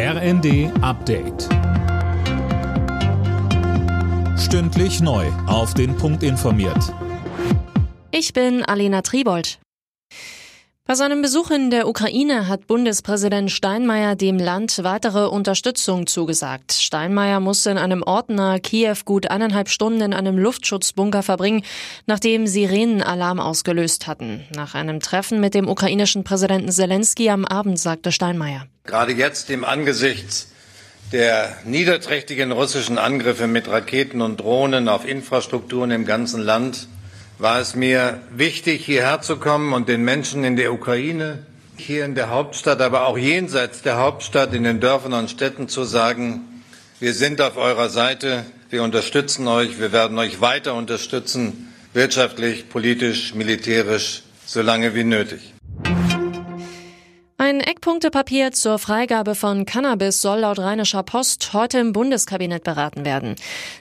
RND Update. Stündlich neu. Auf den Punkt informiert. Ich bin Alena Tribold. Bei seinem Besuch in der Ukraine hat Bundespräsident Steinmeier dem Land weitere Unterstützung zugesagt. Steinmeier musste in einem Ort nahe Kiew gut eineinhalb Stunden in einem Luftschutzbunker verbringen, nachdem Sirenenalarm ausgelöst hatten. Nach einem Treffen mit dem ukrainischen Präsidenten Zelensky am Abend sagte Steinmeier. Gerade jetzt im Angesichts der niederträchtigen russischen Angriffe mit Raketen und Drohnen auf Infrastrukturen im ganzen Land war es mir wichtig, hierher zu kommen und den Menschen in der Ukraine, hier in der Hauptstadt, aber auch jenseits der Hauptstadt, in den Dörfern und Städten zu sagen, wir sind auf eurer Seite, wir unterstützen euch, wir werden euch weiter unterstützen, wirtschaftlich, politisch, militärisch, solange wie nötig. Ein Eckpunktepapier zur Freigabe von Cannabis soll laut Rheinischer Post heute im Bundeskabinett beraten werden.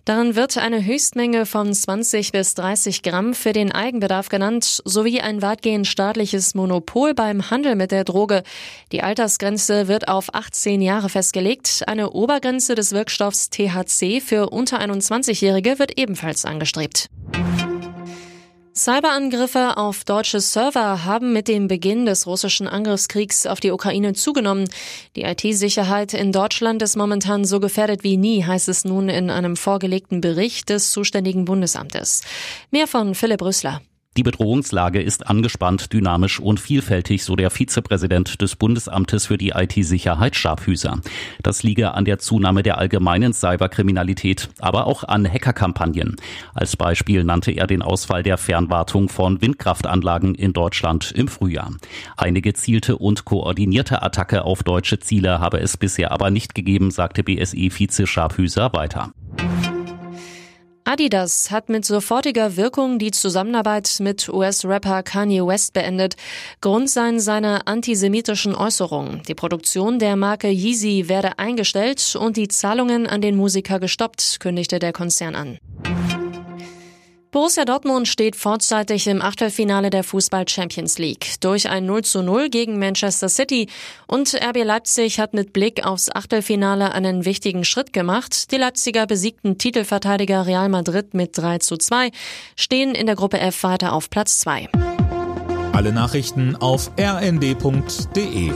Darin wird eine Höchstmenge von 20 bis 30 Gramm für den Eigenbedarf genannt, sowie ein weitgehend staatliches Monopol beim Handel mit der Droge. Die Altersgrenze wird auf 18 Jahre festgelegt. Eine Obergrenze des Wirkstoffs THC für unter 21-Jährige wird ebenfalls angestrebt. Cyberangriffe auf deutsche Server haben mit dem Beginn des russischen Angriffskriegs auf die Ukraine zugenommen. Die IT-Sicherheit in Deutschland ist momentan so gefährdet wie nie, heißt es nun in einem vorgelegten Bericht des zuständigen Bundesamtes. Mehr von Philipp Rüssler. Die Bedrohungslage ist angespannt, dynamisch und vielfältig, so der Vizepräsident des Bundesamtes für die IT-Sicherheit Scharfhüser. Das liege an der Zunahme der allgemeinen Cyberkriminalität, aber auch an Hackerkampagnen. Als Beispiel nannte er den Ausfall der Fernwartung von Windkraftanlagen in Deutschland im Frühjahr. Eine gezielte und koordinierte Attacke auf deutsche Ziele habe es bisher aber nicht gegeben, sagte BSI-Vize Scharfhüser weiter. Adidas hat mit sofortiger Wirkung die Zusammenarbeit mit US-Rapper Kanye West beendet. Grund seien seine antisemitischen Äußerungen. Die Produktion der Marke Yeezy werde eingestellt und die Zahlungen an den Musiker gestoppt, kündigte der Konzern an. Borussia Dortmund steht vorzeitig im Achtelfinale der Fußball Champions League durch ein 0 zu 0 gegen Manchester City und RB Leipzig hat mit Blick aufs Achtelfinale einen wichtigen Schritt gemacht. Die Leipziger besiegten Titelverteidiger Real Madrid mit 3 zu 2, stehen in der Gruppe F weiter auf Platz 2. Alle Nachrichten auf rnd.de